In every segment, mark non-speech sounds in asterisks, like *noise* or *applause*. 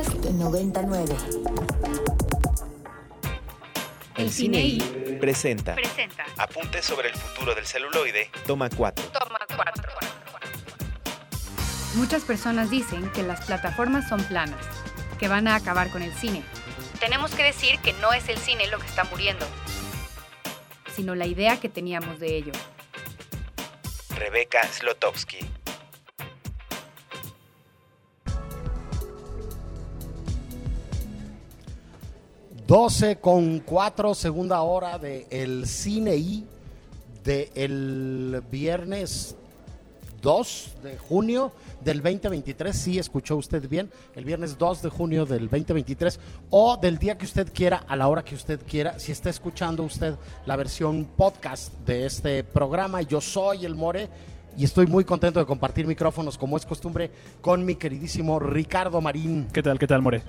Podcast 99. El Cine I presenta presenta Apuntes sobre el futuro del celuloide, toma 4. Toma 4. Muchas personas dicen que las plataformas son planas, que van a acabar con el cine. Tenemos que decir que no es el cine lo que está muriendo, sino la idea que teníamos de ello. Rebeca Slotowski. Doce con cuatro, segunda hora de el Cine I de viernes 2 de junio del 2023. Sí, escuchó usted bien, el viernes 2 de junio del 2023 o del día que usted quiera, a la hora que usted quiera. Si está escuchando usted la versión podcast de este programa, yo soy el More y estoy muy contento de compartir micrófonos, como es costumbre, con mi queridísimo Ricardo Marín. ¿Qué tal, qué tal, More?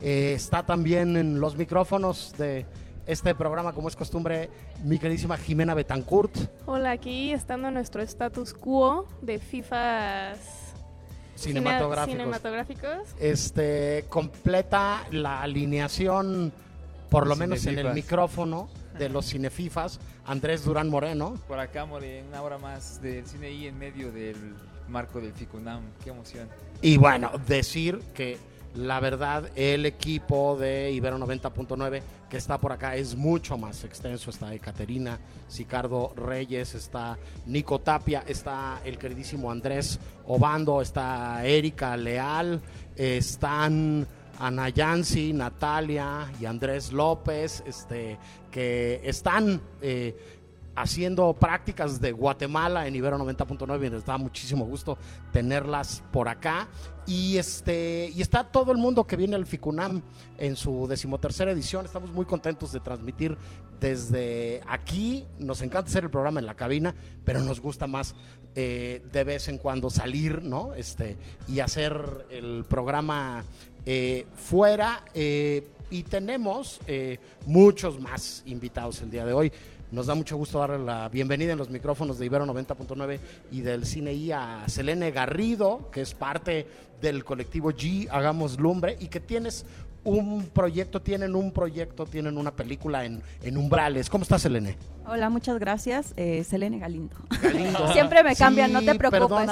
Eh, está también en los micrófonos de este programa, como es costumbre, mi queridísima Jimena Betancourt. Hola, aquí estando en nuestro status quo de FIFAs cinematográficos. cinematográficos. Este completa la alineación, por lo menos en el micrófono de los cinefifas, Andrés Durán Moreno. Por acá, More, una hora más del cine y en medio del marco del FICUNAM. Qué emoción. Y bueno, decir que la verdad, el equipo de Ibero 90.9 que está por acá es mucho más extenso. Está Ekaterina, Sicardo Reyes, está Nico Tapia, está el queridísimo Andrés Obando, está Erika Leal, están Ana Yancy, Natalia y Andrés López, este, que están eh, haciendo prácticas de Guatemala en Ibero 90.9 y nos da muchísimo gusto tenerlas por acá. Y este y está todo el mundo que viene al FICUNAM en su decimotercera edición. Estamos muy contentos de transmitir desde aquí. Nos encanta hacer el programa en la cabina, pero nos gusta más eh, de vez en cuando salir, ¿no? Este, y hacer el programa eh, fuera. eh, y tenemos eh, muchos más invitados el día de hoy. Nos da mucho gusto darle la bienvenida en los micrófonos de Ibero 90.9 y del Cine I a Selene Garrido, que es parte del colectivo G Hagamos Lumbre y que tienes un proyecto, tienen un proyecto, tienen una película en, en Umbrales. ¿Cómo estás, Selene? Hola, muchas gracias. Eh, Selene Galindo. Galindo. *laughs* Siempre me cambian, no te preocupes.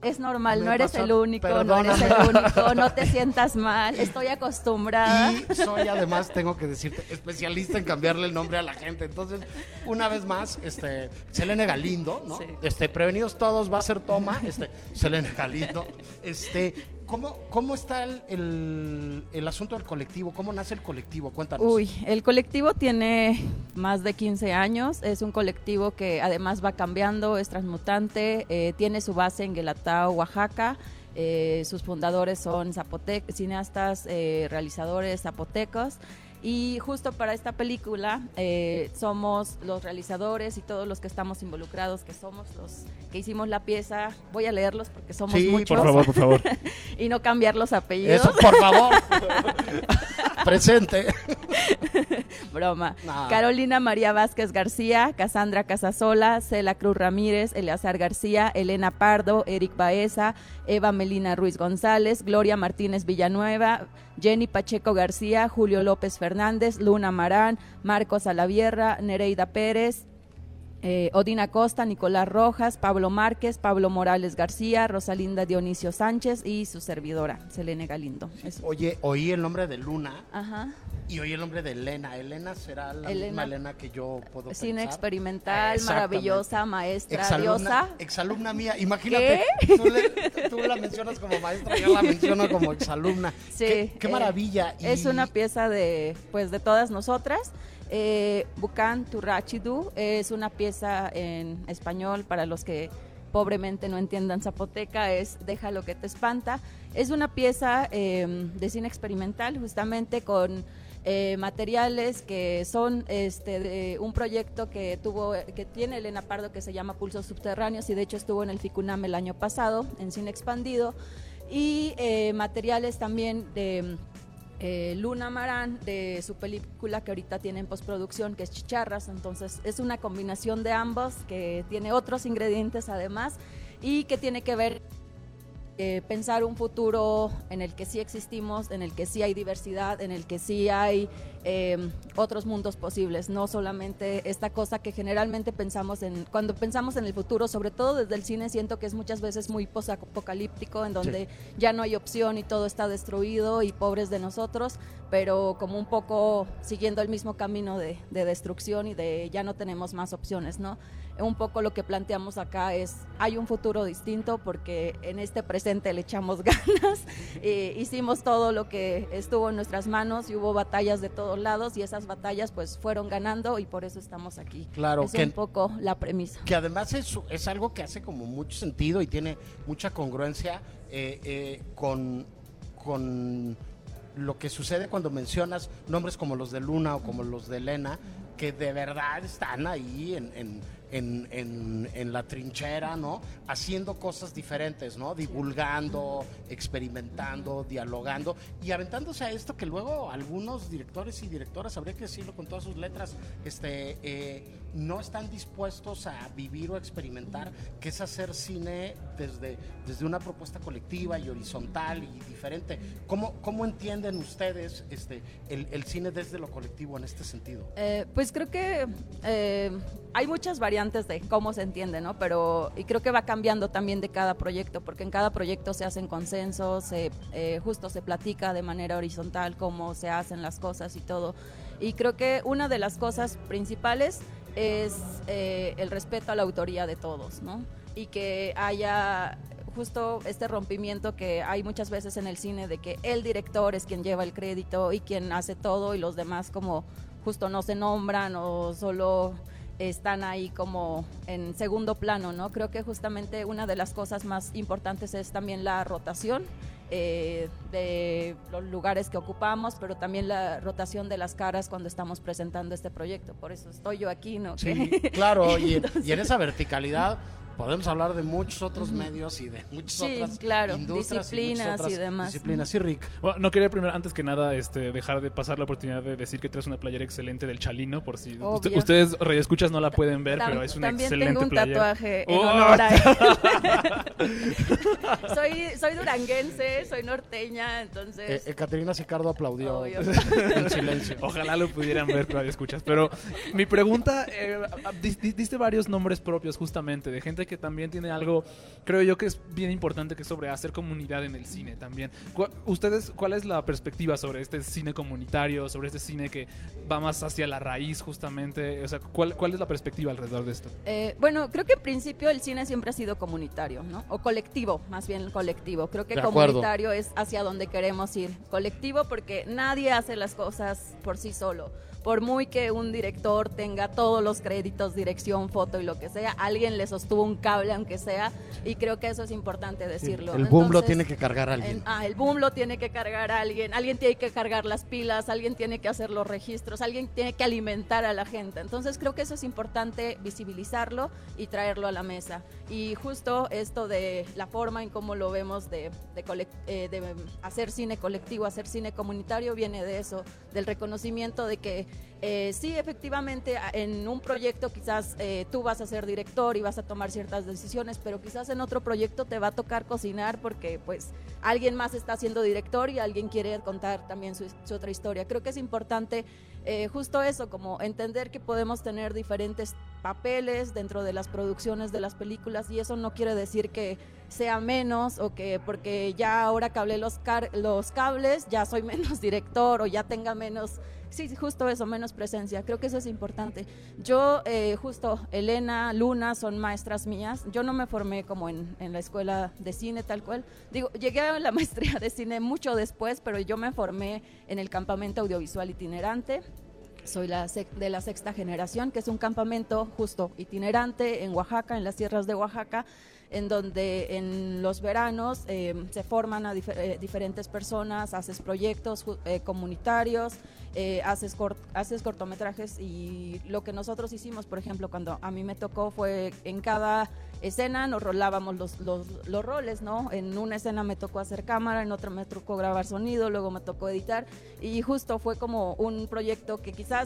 Es, normal, no eres pasó- el único, no eres el único, no te *laughs* sientas mal. Estoy acostumbrada. Y soy además, tengo que decirte, especialista en cambiarle el nombre a la gente. Entonces, una vez más, este, Selene Galindo, ¿no? Sí. Este, prevenidos todos, va a ser toma, este, Selene Galindo. Este, ¿cómo, cómo está el, el, asunto del colectivo? ¿Cómo nace el colectivo? Cuéntanos. Uy, el colectivo tiene más de 15 años. Es un colectivo que además va cambiando, es transmutante, eh, tiene su base en Guelatao, Oaxaca. Eh, sus fundadores son zapotec cineastas, eh, realizadores zapotecos. Y justo para esta película eh, somos los realizadores y todos los que estamos involucrados, que somos los que hicimos la pieza. Voy a leerlos porque somos Sí, muchos Por favor, por favor. *laughs* y no cambiar los apellidos. Eso, por favor. *laughs* Presente. *laughs* Broma. Carolina María Vázquez García, Casandra Casasola, Cela Cruz Ramírez, Eleazar García, Elena Pardo, Eric Baeza, Eva Melina Ruiz González, Gloria Martínez Villanueva, Jenny Pacheco García, Julio López Fernández, Luna Marán, Marcos Alavierra, Nereida Pérez, eh, Odina Costa, Nicolás Rojas, Pablo Márquez, Pablo Morales García, Rosalinda Dionisio Sánchez y su servidora, Selene Galindo. Oye, oí el nombre de Luna Ajá. y oí el nombre de Elena. Elena será la Elena. misma Elena que yo puedo Cine pensar. experimental, maravillosa, maestra, Exalumna, diosa. exalumna mía, imagínate, Tú, le- tú la mencionas como maestra, yo la menciono como exalumna. Sí, qué, qué eh, maravilla. y- Es una pieza de, pues, de todas nosotras. Eh, Bucan Turrachidu es una pieza en español para los que pobremente no entiendan zapoteca, es Deja lo que te espanta. Es una pieza eh, de cine experimental, justamente con eh, materiales que son este un proyecto que tuvo que tiene Elena Pardo que se llama Pulsos Subterráneos y de hecho estuvo en el FICUNAM el año pasado en cine expandido y eh, materiales también de eh, Luna Marán de su película que ahorita tiene en postproducción, que es Chicharras. Entonces es una combinación de ambos que tiene otros ingredientes además y que tiene que ver eh, pensar un futuro en el que sí existimos, en el que sí hay diversidad, en el que sí hay eh, otros mundos posibles, no solamente esta cosa que generalmente pensamos en, cuando pensamos en el futuro, sobre todo desde el cine, siento que es muchas veces muy posapocalíptico, en donde ya no hay opción y todo está destruido y pobres de nosotros, pero como un poco siguiendo el mismo camino de, de destrucción y de ya no tenemos más opciones, ¿no? un poco lo que planteamos acá es, hay un futuro distinto porque en este presente le echamos *laughs* ganas, eh, hicimos todo lo que estuvo en nuestras manos y hubo batallas de todos lados y esas batallas pues fueron ganando y por eso estamos aquí. Claro, es que, un poco la premisa. que además es, es algo que hace como mucho sentido y tiene mucha congruencia eh, eh, con, con lo que sucede cuando mencionas nombres como los de Luna o como los de Elena, que de verdad están ahí en, en, en, en- la trinchera, ¿no? Haciendo cosas diferentes, ¿no? Divulgando, experimentando, dialogando y aventándose a esto que luego algunos directores y directoras, habría que decirlo con todas sus letras, este, eh, no están dispuestos a vivir o experimentar, que es hacer cine desde, desde una propuesta colectiva y horizontal y diferente. ¿Cómo, cómo entienden ustedes este, el, el cine desde lo colectivo en este sentido? Eh, pues creo que eh, hay muchas variantes de cómo se entiende, ¿no? Pero y creo que va cambiando también de cada proyecto, porque en cada proyecto se hacen consensos, se, eh, justo se platica de manera horizontal cómo se hacen las cosas y todo. Y creo que una de las cosas principales es eh, el respeto a la autoría de todos, ¿no? Y que haya justo este rompimiento que hay muchas veces en el cine de que el director es quien lleva el crédito y quien hace todo y los demás como justo no se nombran o solo están ahí como en segundo plano, ¿no? Creo que justamente una de las cosas más importantes es también la rotación eh, de los lugares que ocupamos, pero también la rotación de las caras cuando estamos presentando este proyecto. Por eso estoy yo aquí, ¿no? Sí, claro, y, *laughs* Entonces- y en esa verticalidad podemos hablar de muchos otros medios y de muchas Sí, otras claro, industrias disciplinas y, otras y demás. Disciplinas, sí, Rick. Bueno, no quería primero, antes que nada, este, dejar de pasar la oportunidad de decir que traes una playera excelente del Chalino, por si usted- ustedes escuchas no la pueden ver, Tam- pero es una también excelente tengo un playera. tatuaje en ¡Oh! honor a él. *laughs* soy, soy duranguense, soy norteña, Eh, entonces... eh, Caterina Sicardo aplaudió en *laughs* silencio. Ojalá lo pudieran ver, radio escuchas. Pero mi pregunta, eh, diste varios nombres propios justamente, de gente que también tiene algo, creo yo que es bien importante que es sobre hacer comunidad en el cine también. ¿Ustedes, cuál es la perspectiva sobre este cine comunitario, sobre este cine que va más hacia la raíz justamente? O sea, ¿cuál, cuál es la perspectiva alrededor de esto? Eh, bueno, creo que en principio el cine siempre ha sido comunitario, ¿no? O colectivo, más bien colectivo. Creo que comunitario es hacia donde queremos ir. Colectivo porque nadie hace las cosas por sí solo. Por muy que un director tenga todos los créditos, dirección, foto y lo que sea, alguien le sostuvo un cable aunque sea y creo que eso es importante decirlo. El boom lo tiene que cargar alguien. en- ah, el boom lo tiene que cargar alguien, alguien tiene que cargar las pilas, alguien tiene que hacer los registros, alguien tiene que alimentar a la gente. Entonces creo que eso es importante visibilizarlo y traerlo a la mesa. Y justo esto de la forma en cómo lo vemos de, de eh, de hacer cine colectivo, hacer cine comunitario, viene de eso, del reconocimiento de que eh, sí, efectivamente, en un proyecto quizás eh, tú vas a ser director y vas a tomar ciertas decisiones, pero quizás en otro proyecto te va a tocar cocinar porque pues alguien más está siendo director y alguien quiere contar también su otra historia. Creo que es importante eh, justo eso, como entender que podemos tener diferentes papeles dentro de las producciones de las películas y eso no quiere decir que sea menos o que porque ya ahora que hablé los, los cables ya soy *laughs* menos director o ya tenga menos, sí, justo eso, menos presencia. Creo que eso es importante. Yo, eh, justo, Elena, Luna son maestras mías. Yo no me formé como en, en la escuela de cine tal cual. Digo, llegué a la *laughs* maestría de cine mucho después, pero yo me formé en el campamento audiovisual itinerante. Soy de la sexta generación, que es un campamento justo itinerante en Oaxaca, en las tierras de Oaxaca, en donde en los veranos eh, se forman a eh, diferentes personas, haces proyectos eh, comunitarios, haces, cort- haces cortometrajes y lo que nosotros hicimos, por ejemplo, cuando a mí me tocó fue en cada escena nos rolábamos los, los, los roles, ¿no? En una escena me tocó hacer cámara, en otra me tocó grabar sonido, luego me tocó editar y justo fue como un proyecto que quizás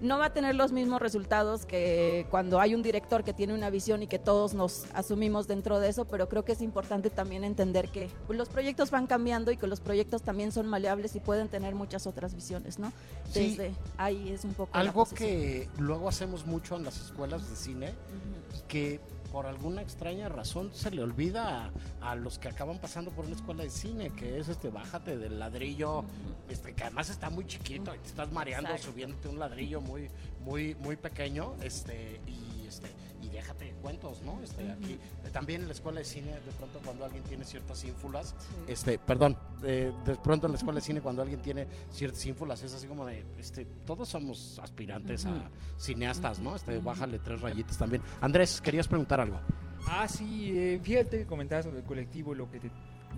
no va a tener los mismos resultados que cuando hay un director que tiene una visión y que todos nos asumimos dentro de eso, pero creo que es importante también entender que los proyectos van cambiando y que los proyectos también son maleables y pueden tener muchas otras visiones, ¿no? Sí. Desde ahí es un poco Algo que luego hacemos mucho en las escuelas de cine que por alguna extraña razón se le olvida a, a los que acaban pasando por una escuela de cine, que es este bájate del ladrillo, este, que además está muy chiquito y te estás mareando Exacto. subiéndote un ladrillo muy, muy, muy pequeño, este, y este, déjate cuentos, ¿no? Este, aquí, eh, también en la escuela de cine, de pronto cuando alguien tiene ciertas ínfulas, Sí. este, perdón, eh, de pronto en la escuela de cine cuando alguien tiene ciertas ínfulas es así como de, este, todos somos aspirantes a cineastas, ¿no? Este, bájale tres rayitas también. Andrés, querías preguntar algo. Ah, sí, eh, fíjate que comentabas sobre el colectivo, lo que te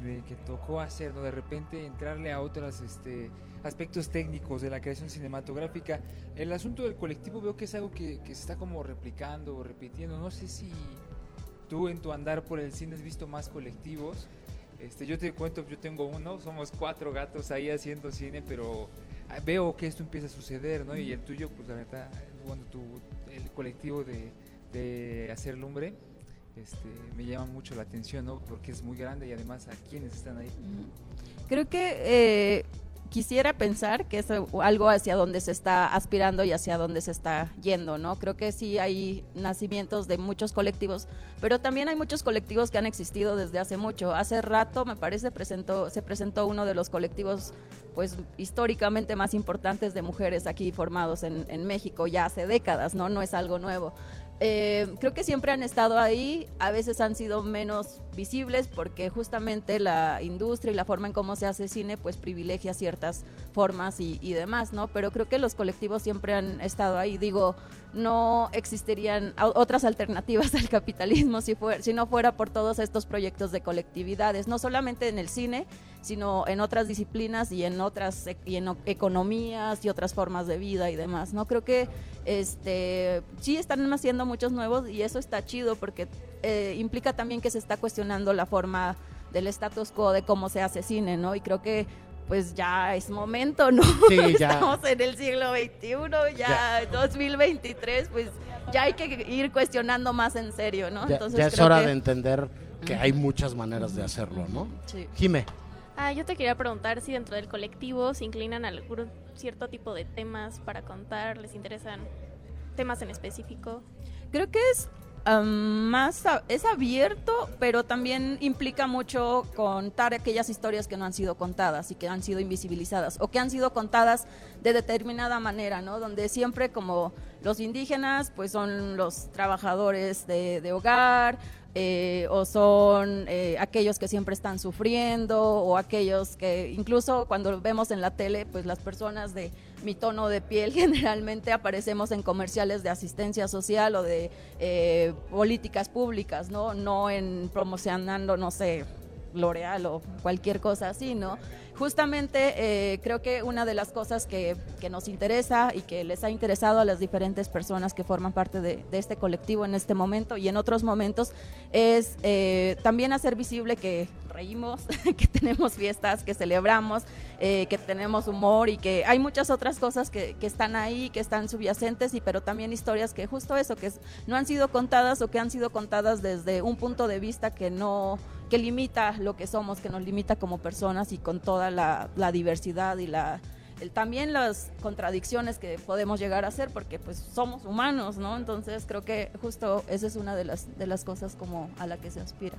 de- que tocó hacer, ¿no? De repente entrarle a otros este, aspectos técnicos de la creación cinematográfica. El asunto del colectivo veo que es algo que, que se está como replicando o repitiendo. No sé si tú en tu andar por el cine has visto más colectivos. Este, yo te cuento, yo tengo uno, somos cuatro gatos ahí haciendo cine, pero ah, veo que esto empieza a suceder, ¿no? Y el tuyo, pues la verdad, bueno, tu, el colectivo de, de hacer lumbre, este, me llama mucho la atención, ¿no? Porque es muy grande y además a quienes están ahí. Creo que eh, quisiera pensar que es algo hacia donde se está aspirando y hacia donde se está yendo, ¿no? Creo que sí hay nacimientos de muchos colectivos, pero también hay muchos colectivos que han existido desde hace mucho. Hace rato, me parece, presentó, se presentó uno de los colectivos pues históricamente más importantes de mujeres aquí formados en, en México ya hace décadas, ¿no? No es algo nuevo. Eh, creo que siempre han estado ahí, a veces han sido menos visibles porque justamente la industria y la forma en cómo se hace cine pues privilegia ciertas formas y, demás, ¿no? Pero creo que los colectivos siempre han estado ahí. Digo, no existirían otras alternativas *laughs* al capitalismo si, fuera, si no fuera por todos estos proyectos de colectividades, no solamente en el cine, sino en otras disciplinas y en otras e- y en economías y otras formas de vida y demás, ¿no? Creo que este sí están naciendo muchos nuevos y eso está chido porque eh, implica también que se está cuestionando la forma del status quo de cómo se hace cine, ¿no? Y creo que pues ya es momento, ¿no? Sí, *laughs* ya. Estamos en el siglo XXI, ya, 2023, pues ya hay que ir cuestionando más en serio, ¿no? Ya, Entonces ya es creo hora que- de entender que hay muchas maneras de hacerlo, ¿no? Sí. Jime, Ah, yo te quería preguntar si dentro del colectivo se inclinan a algún cierto tipo de temas para contar, les interesan temas en específico. Creo que es más es abierto, pero también implica mucho contar aquellas historias que no han sido contadas y que han sido invisibilizadas o que han sido contadas de determinada manera, ¿no? Donde siempre como los indígenas, pues son los trabajadores de, de hogar. eh, o son eh, aquellos que siempre están sufriendo o aquellos que incluso cuando vemos en la tele pues las personas de mi tono de piel *laughs* generalmente aparecemos en comerciales de asistencia social o de eh, políticas públicas, ¿no? No en promocionando, no sé, L'Oreal o cualquier cosa así, ¿no? Justamente eh, creo que una de las cosas que, nos interesa y que les ha interesado a las diferentes personas que forman parte de, de este colectivo en este momento y en otros momentos es eh, también hacer visible que reímos, *laughs* que tenemos fiestas, que celebramos, eh, que tenemos humor y que hay muchas otras cosas que, que están ahí, que están subyacentes, y pero también historias que justo eso, que no han sido contadas o que han sido contadas desde un punto de vista que no que limita lo que somos, que nos limita como personas y con toda la, diversidad y la también las contradicciones que podemos llegar a hacer porque pues somos humanos, ¿no? Entonces creo que justo esa es una de las de las cosas como a la que se aspira.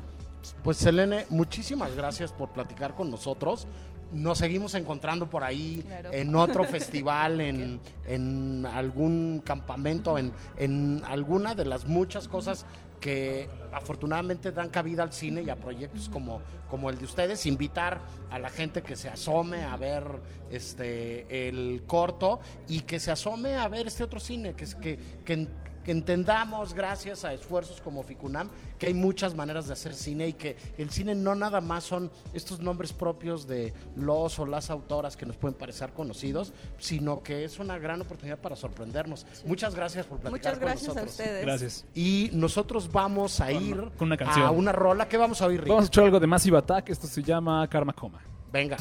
pues Selene, muchísimas gracias por platicar con nosotros. Nos seguimos encontrando por ahí Claro. en otro *laughs* festival, en, en algún campamento, en, en alguna de las muchas cosas que afortunadamente dan cabida al cine y a proyectos como, como el de ustedes. Invitar a la gente que se asome a ver este el corto y que se asome a ver este otro cine, que es que, que, que entendamos, gracias a esfuerzos como Ficunam, que hay muchas maneras de hacer cine y que el cine no nada más son estos nombres propios de los o las autoras que nos pueden parecer conocidos, sino que es una gran oportunidad para sorprendernos. Muchas gracias por platicar Muchas con gracias a nosotros. ustedes. Gracias. Y nosotros vamos a ir con una canción. a una rola. ¿Qué vamos a oír, Rick? Vamos a escuchar algo de Massive Attack. Esto se llama Karma Coma. Venga.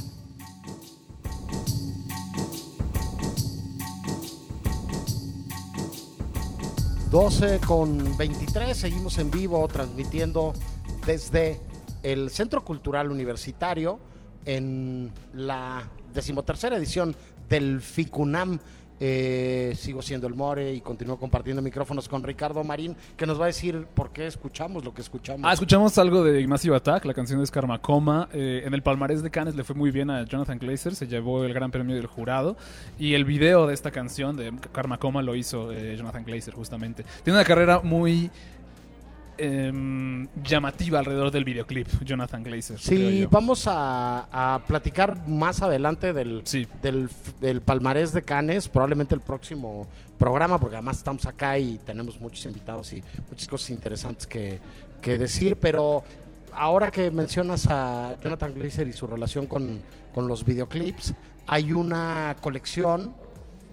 ...12 con 23... ...seguimos en vivo transmitiendo desde el Centro Cultural Universitario en la decimotercera edición del FICUNAM. Eh, sigo siendo el More y continúo compartiendo micrófonos con Ricardo Marín, que nos va a decir por qué escuchamos lo que escuchamos. Ah, escuchamos algo de Massive Attack, la canción de Skarmacoma. Eh, en el palmarés de Cannes le fue muy bien a Jonathan Glazer, se llevó el gran premio del jurado. Y el video de esta canción de Karmacoma lo hizo eh, Jonathan Glazer, justamente. Tiene una carrera muy em, llamativa alrededor del videoclip, Jonathan Glazer. Sí, vamos a, a platicar más adelante del, Sí. del, del palmarés de Canes, probablemente el próximo programa, porque además estamos acá y tenemos muchos invitados y muchas cosas interesantes que, que decir, pero ahora que mencionas a Jonathan Glazer y su relación con, con los videoclips, hay una colección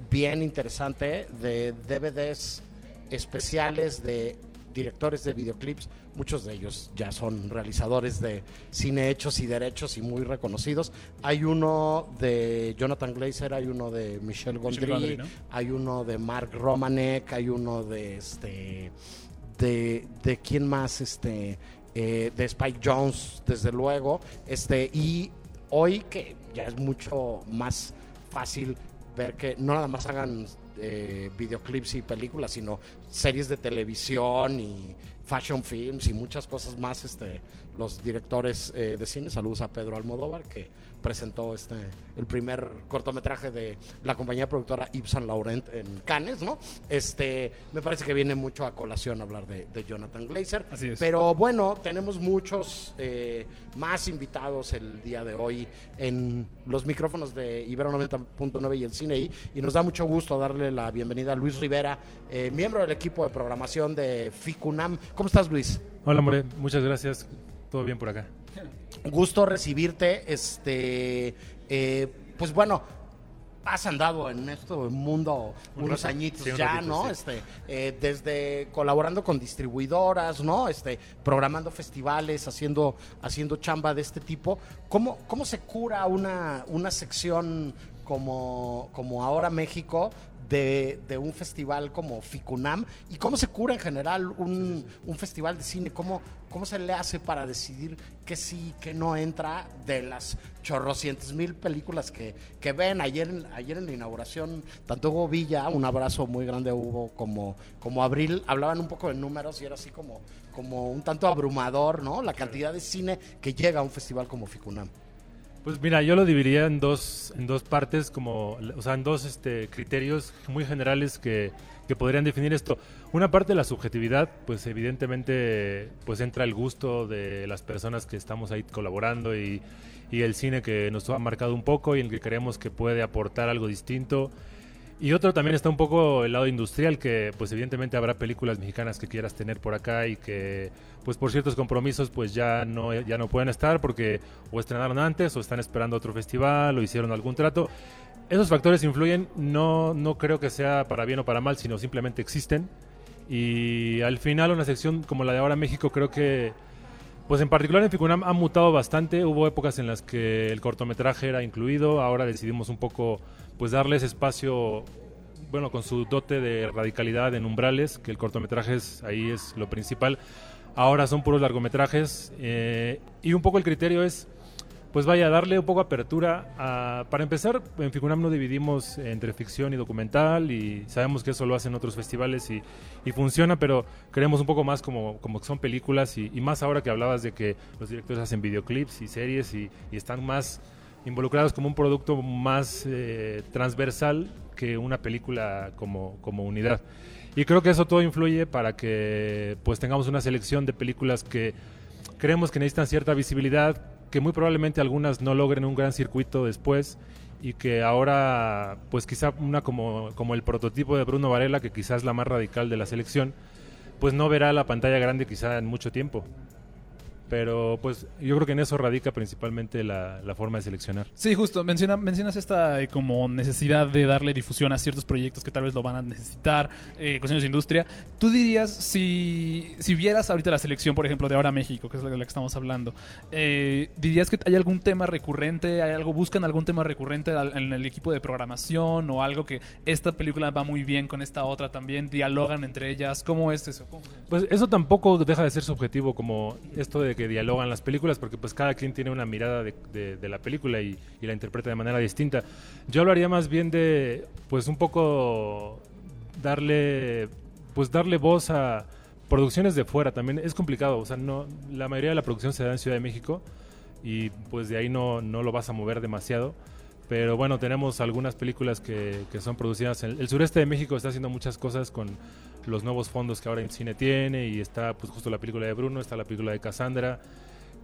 bien interesante de DVDs especiales de directores de videoclips, muchos de ellos ya son realizadores de cine hechos y derechos y muy reconocidos. Hay uno de Jonathan Glazer, hay uno de Michel Gondry, Gondry, ¿no? hay uno de Mark Romanek, hay uno de este de, de quién más este eh, de Spike Jones desde luego este y hoy que ya es mucho más fácil ver que no nada más hagan eh, videoclips y películas sino series de televisión y fashion films y muchas cosas más este los directores eh, de cine. Saludos a Pedro Almodóvar que presentó este el primer cortometraje de la compañía productora Yves Saint Laurent en Cannes, ¿no? Este, me parece que viene mucho a colación hablar de, de Jonathan Glazer. Así es. Pero bueno, tenemos muchos eh, más invitados el día de hoy en los micrófonos de Ibero 90.9 y el Cine I, y nos da mucho gusto darle la bienvenida a Luis Rivera, eh, miembro del equipo de programación de FICUNAM. ¿Cómo estás, Luis? Hola, More, muchas gracias. Todo bien por acá. Gusto recibirte. Este, eh, pues bueno, has andado en este mundo Un unos añitos Sí, un ya, ratito, ¿no? sí. Este, eh, desde colaborando con distribuidoras, ¿no? Este, programando festivales, haciendo, haciendo chamba de este tipo. ¿Cómo, cómo se cura una, una sección como, como ahora México? De, de un festival como Ficunam y cómo se cura en general un, un festival de cine, cómo, cómo se le hace para decidir que sí, que no entra de las chorrocientos mil películas que, que ven. Ayer, en- ayer en la inauguración, tanto Hugo Villa, un abrazo muy grande a Hugo, como, como Abril, hablaban un poco de números y era así como, como un tanto abrumador, ¿no? La cantidad de cine que llega a un festival como Ficunam. Pues mira, yo lo dividiría en dos, en dos partes, como, o sea, en dos este, criterios muy generales que, que podrían definir esto. Una parte la subjetividad, pues evidentemente pues entra el gusto de las personas que estamos ahí colaborando y, y el cine que nos ha marcado un poco y el que creemos que puede aportar algo distinto. Y otro también está un poco el lado industrial, que pues evidentemente habrá películas mexicanas que quieras tener por acá y que pues por ciertos compromisos pues ya no, ya no pueden estar porque o estrenaron antes o están esperando otro festival o hicieron algún trato. Esos factores influyen, no, no creo que sea para bien o para mal, sino simplemente existen. Y al final una sección como la de ahora México creo que pues en particular en Ficunam ha mutado bastante. Hubo épocas en las que el cortometraje era incluido. Ahora decidimos un poco pues darles espacio, bueno, con su dote de radicalidad en umbrales, que el cortometraje es, ahí es lo principal. Ahora son puros largometrajes. eh, y un poco el criterio es, pues vaya, darle un poco apertura a... Para empezar, en Ficunam no dividimos entre ficción y documental y sabemos que eso lo hacen otros festivales y, funciona, pero queremos un poco más como, como que son películas y, más ahora que hablabas de que los directores hacen videoclips y series y están más involucrados como un producto más eh, transversal que una película como, como unidad. Y creo que eso todo influye para que pues tengamos una selección de películas que creemos que necesitan cierta visibilidad, que muy probablemente algunas no logren un gran circuito después y que ahora, pues quizá una como, como el prototipo de Bruno Varela, que quizás es la más radical de la selección, pues no verá la pantalla grande quizá en mucho tiempo. Pero pues yo creo que en eso radica principalmente la, la forma de seleccionar. Sí, justo. Menciona, mencionas esta eh, como necesidad de darle difusión a ciertos proyectos que tal vez lo van a necesitar, eh, cuestiones de industria. ¿Tú dirías, si, si vieras ahorita la selección, por ejemplo, de Ahora México, que es la de la que estamos hablando, eh, dirías que hay algún tema recurrente, hay algo, buscan algún tema recurrente en el equipo de programación o algo que esta película va muy bien con esta otra también, dialogan entre ellas? ¿Cómo es eso? ¿Cómo- Pues eso tampoco deja de ser subjetivo, como esto de que dialogan las películas, porque pues cada quien tiene una mirada de, la película y, la interpreta de manera distinta. Yo hablaría más bien de, pues un poco darle, pues darle voz a producciones de fuera también. Es complicado, o sea, no, la mayoría de la producción se da en Ciudad de México y pues de ahí no, no lo vas a mover demasiado. Pero bueno, tenemos algunas películas que, que son producidas en el sureste de México, está haciendo muchas cosas con los nuevos fondos que ahora el cine tiene y está pues justo la película de Bruno, está la película de Cassandra,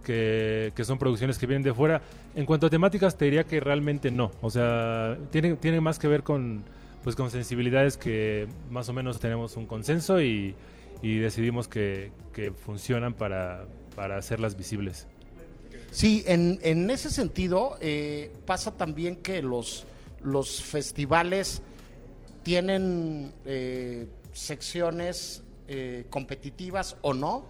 que, que son producciones que vienen de fuera. En cuanto a temáticas, te diría que realmente no. O sea, tiene, tiene más que ver con, pues, con sensibilidades que más o menos tenemos un consenso y, y decidimos que, que funcionan para, para hacerlas visibles. Sí, en, en ese sentido eh, pasa también que los, los festivales tienen eh, secciones eh, competitivas o no,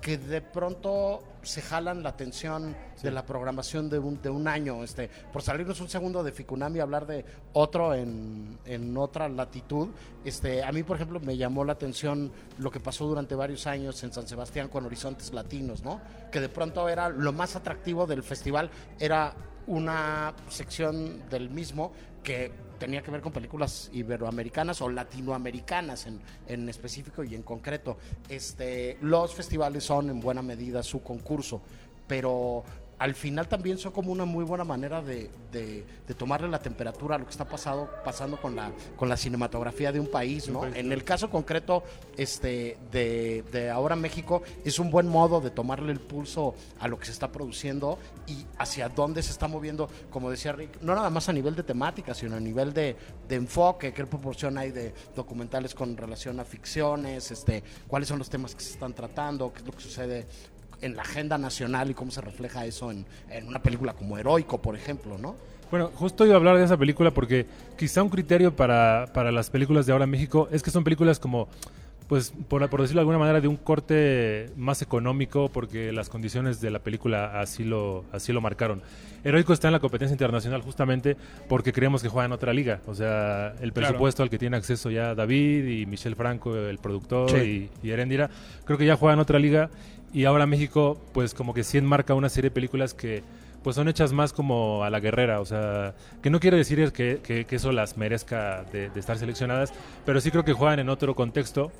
que de pronto se jalan la atención de la programación de un, de un año. Este, por salirnos un segundo de Ficunami y hablar de otro en, en otra latitud, este, a mí, por ejemplo, me llamó la atención lo que pasó durante varios años en San Sebastián con Horizontes Latinos, ¿no? Que de pronto era lo más atractivo del festival, era una sección del mismo que tenía que ver con películas iberoamericanas o latinoamericanas en, en específico y en concreto. Este, los festivales son en buena medida su concurso, pero al final también son como una muy buena manera de, de- de tomarle la temperatura a lo que está pasado, pasando con la, con la cinematografía de un país, ¿no? En el caso concreto este, de, de ahora México, es un buen modo de tomarle el pulso a lo que se está produciendo y hacia dónde se está moviendo, como decía Rick, no nada más a nivel de temática, sino a nivel de, de enfoque, qué proporción hay de documentales con relación a ficciones, este, cuáles son los temas que se están tratando, qué es lo que sucede en la agenda nacional y cómo se refleja eso en, en una película como Heroico, por ejemplo, ¿no? Bueno, justo iba a hablar de esa película porque quizá un criterio para, para las películas de ahora en México es que son películas como, pues, por, por decirlo de alguna manera, de un corte más económico porque las condiciones de la película así lo, así lo marcaron. Heroico está en la competencia internacional justamente porque creemos que juega en otra liga. O sea, el Claro. presupuesto al que tiene acceso ya David y Michel Franco, el productor, Sí. y, y Erendira, creo que ya juega en otra liga y ahora México, pues como que sí enmarca una serie de películas que pues son hechas más como a la guerrera, o sea, que no quiero decir que, que- que eso las merezca de, de estar seleccionadas, pero sí creo que juegan en otro contexto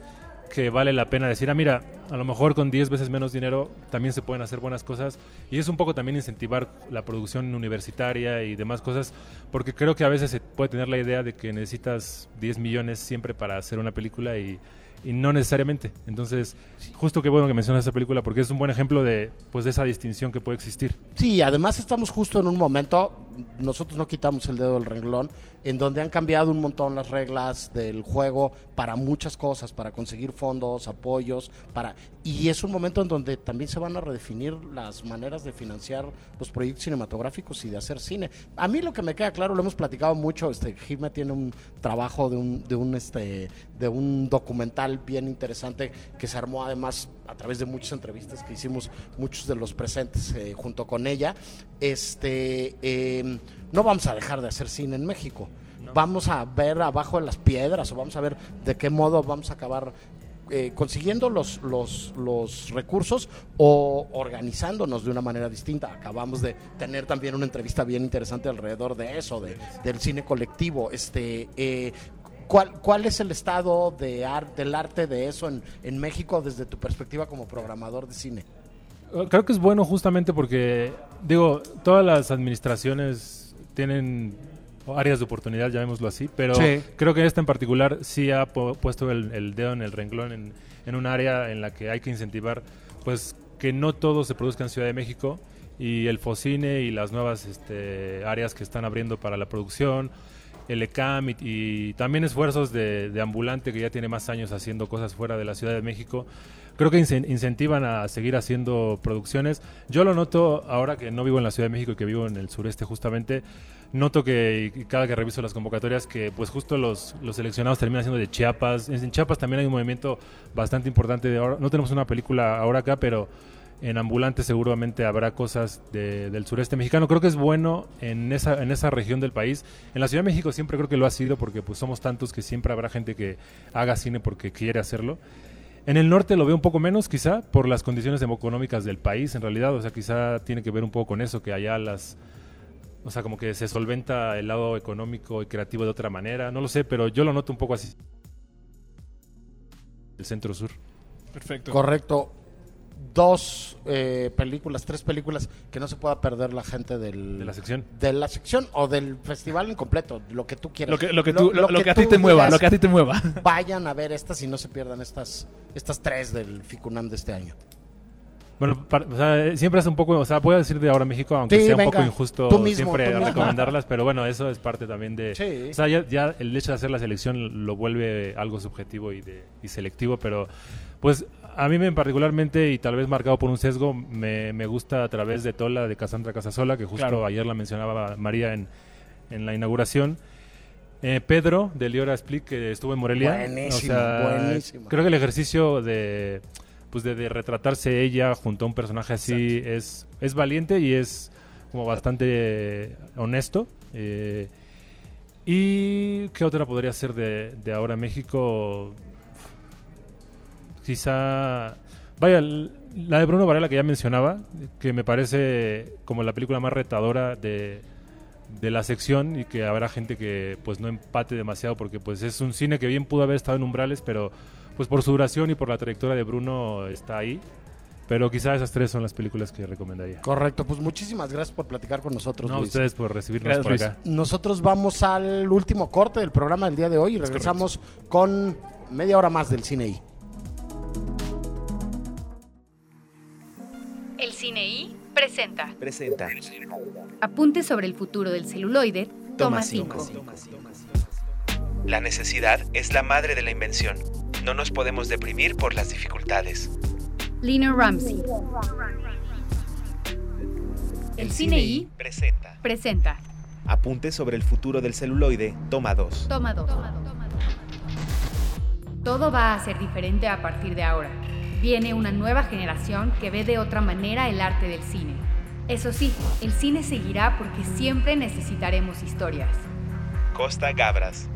que vale la pena decir, ah, mira, a lo mejor con 10 veces menos dinero también se pueden hacer buenas cosas y es un poco también incentivar la producción universitaria y demás cosas, porque creo que a veces se puede tener la idea de que necesitas 10 millones siempre para hacer una película y, y no necesariamente. Entonces, justo qué bueno que mencionas esa película porque es un buen ejemplo de, pues, de esa distinción que puede existir. Sí, además estamos justo en un momento, nosotros no quitamos el dedo del renglón, en donde han cambiado un montón las reglas del juego para muchas cosas, para conseguir fondos, apoyos, para y es un momento en donde también se van a redefinir las maneras de financiar los proyectos cinematográficos y de hacer cine. A mí lo que me queda claro, lo hemos platicado mucho, este Jimmy tiene un trabajo de un de un este de un documental bien interesante que se armó además a través de muchas entrevistas que hicimos muchos de los presentes eh, junto con ella. Este eh, no vamos a dejar de hacer cine en México. Vamos a ver abajo de las piedras o vamos a ver de qué modo vamos a acabar eh, consiguiendo los, los, los recursos o organizándonos de una manera distinta. Acabamos de tener también una entrevista bien interesante alrededor de eso, de, del cine colectivo. Este, eh, ¿cuál, ¿Cuál es el estado de ar- del arte de eso en, en México desde tu perspectiva como programador de cine? Creo que es bueno justamente porque, digo, todas las administraciones tienen áreas de oportunidad, llamémoslo así, pero Sí. creo que esta en particular sí ha pu- puesto el, el dedo en el renglón en, en un área en la que hay que incentivar, pues, que no todo se produzca en Ciudad de México y el Focine y las nuevas este, áreas que están abriendo para la producción, el ECAM y, y también esfuerzos de, de Ambulante que ya tiene más años haciendo cosas fuera de la Ciudad de México. Creo que incen- incentivan a seguir haciendo producciones. Yo lo noto ahora que no vivo en la Ciudad de México y que vivo en el sureste justamente. Noto que cada que reviso las convocatorias que pues justo los, los seleccionados terminan siendo de Chiapas. En Chiapas también hay un movimiento bastante importante de ahora. No tenemos una película ahora acá, pero en Ambulante seguramente habrá cosas de- del sureste mexicano. Creo que es bueno en esa, en esa región del país. En la Ciudad de México siempre creo que lo ha sido porque pues somos tantos que siempre habrá gente que haga cine porque quiere hacerlo. En el norte lo veo un poco menos, quizá, por las condiciones económicas del país, en realidad. O sea, quizá tiene que ver un poco con eso, que allá las. O sea, como que se solventa el lado económico y creativo de otra manera. No lo sé, pero yo lo noto un poco así. El centro-sur. Perfecto. Correcto. Dos eh, películas, tres películas que no se pueda perder la gente del, De la sección. de la sección o del festival en completo, lo que tú quieras. Lo que, lo que, tú, lo, lo que a ti te mueva, digas, lo que a ti te mueva. *laughs* Vayan a ver estas y no se pierdan estas, estas tres del Ficunam de este año. Bueno, para- o sea, siempre es un poco, o sea, voy a decir de ahora México, aunque Sí, sea un venga, poco injusto mismo, siempre recomendarlas, pero bueno, eso es parte también de... Sí. O sea, ya, ya el hecho de hacer la selección lo vuelve algo subjetivo y, de, y selectivo, pero pues a mí me particularmente, y tal vez marcado por un sesgo, me, me gusta a través de Tola de Cassandra Casasola, que justo Claro. ayer la mencionaba María en, en la inauguración. Eh, Pedro de Liora Split, que estuvo en Morelia. Buenísima, O sea, buenísima. Creo que el ejercicio de pues de, de retratarse ella junto a un personaje así es, es valiente y es como bastante honesto. Eh, ¿Y qué otra podría ser de, de ahora México? Quizá... Vaya, la de Bruno Varela que ya mencionaba, que me parece como la película más retadora de, de la sección y que habrá gente que pues no empate demasiado porque pues es un cine que bien pudo haber estado en umbrales, pero pues por su duración y por la trayectoria de Bruno está ahí. Pero quizá esas tres son las películas que recomendaría. Correcto, pues muchísimas gracias por platicar con nosotros, No, Luis. ustedes por recibirnos Gracias, por Luis. acá. Nosotros vamos al último corte del programa del día de hoy y regresamos con media hora más del cine I. El Cine I presenta Presenta. Apuntes sobre el futuro del celuloide, toma 5. La necesidad es la madre de la invención. No nos podemos deprimir por las dificultades. Lina Ramsey. El Cine I Presenta. presenta Apuntes sobre el futuro del celuloide, toma 2. Toma 2. Todo va a ser diferente a partir de ahora. Viene una nueva generación que ve de otra manera el arte del cine. Eso sí, el cine seguirá porque siempre necesitaremos historias. Costa Gabras.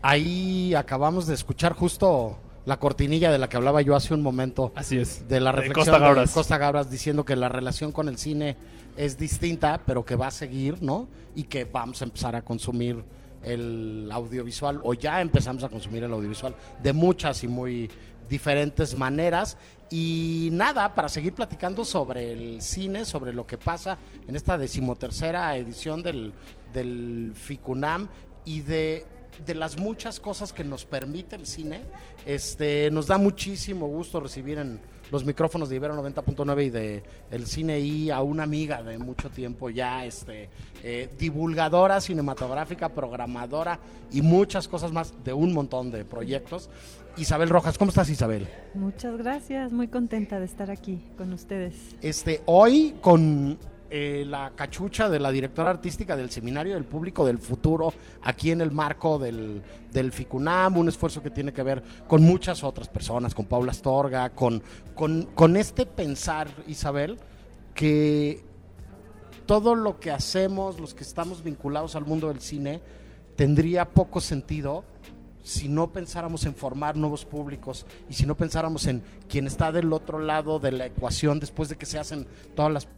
Ahí acabamos de escuchar justo la cortinilla de la que hablaba yo hace un momento. Así es. de la De reflexión Costa de Gabras. Costa Gabras diciendo que la relación con el cine es distinta, pero que va a seguir, ¿no? Y que vamos a empezar a consumir el audiovisual, o ya empezamos a consumir el audiovisual de muchas y muy diferentes maneras. Y nada, para seguir platicando sobre el cine, sobre lo que pasa en esta decimotercera edición del, del FICUNAM y de de las muchas cosas que nos permite el cine. Este, nos da muchísimo gusto recibir en los micrófonos de Ibero 90.9 y de el cine y a una amiga de mucho tiempo ya, este, eh, divulgadora cinematográfica, programadora y muchas cosas más de un montón de proyectos. Isabel Rojas, ¿cómo estás Isabel? Muchas gracias, muy contenta de estar aquí con ustedes. Este, hoy con eh, la cachucha de la directora artística del Seminario del Público del Futuro, aquí en el marco del, del FICUNAM, un esfuerzo que tiene que ver con muchas otras personas, con Paula Astorga, con, con, con este pensar, Isabel, que todo lo que hacemos, los que estamos vinculados al mundo del cine, tendría poco sentido si no pensáramos en formar nuevos públicos y si no pensáramos en quien está del otro lado de la ecuación después de que se hacen todas las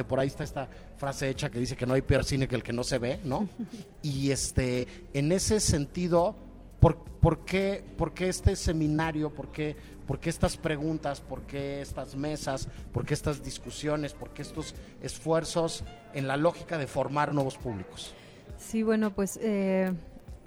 de por ahí está esta frase hecha que dice que no hay peor cine que el que no se ve, ¿no? *laughs* Y este, en ese sentido, ¿por, por qué, por qué este seminario? ¿Por qué, por qué estas preguntas? ¿Por qué estas mesas? ¿Por qué estas discusiones? ¿Por qué estos esfuerzos en la lógica de formar nuevos públicos? Sí, bueno, pues eh,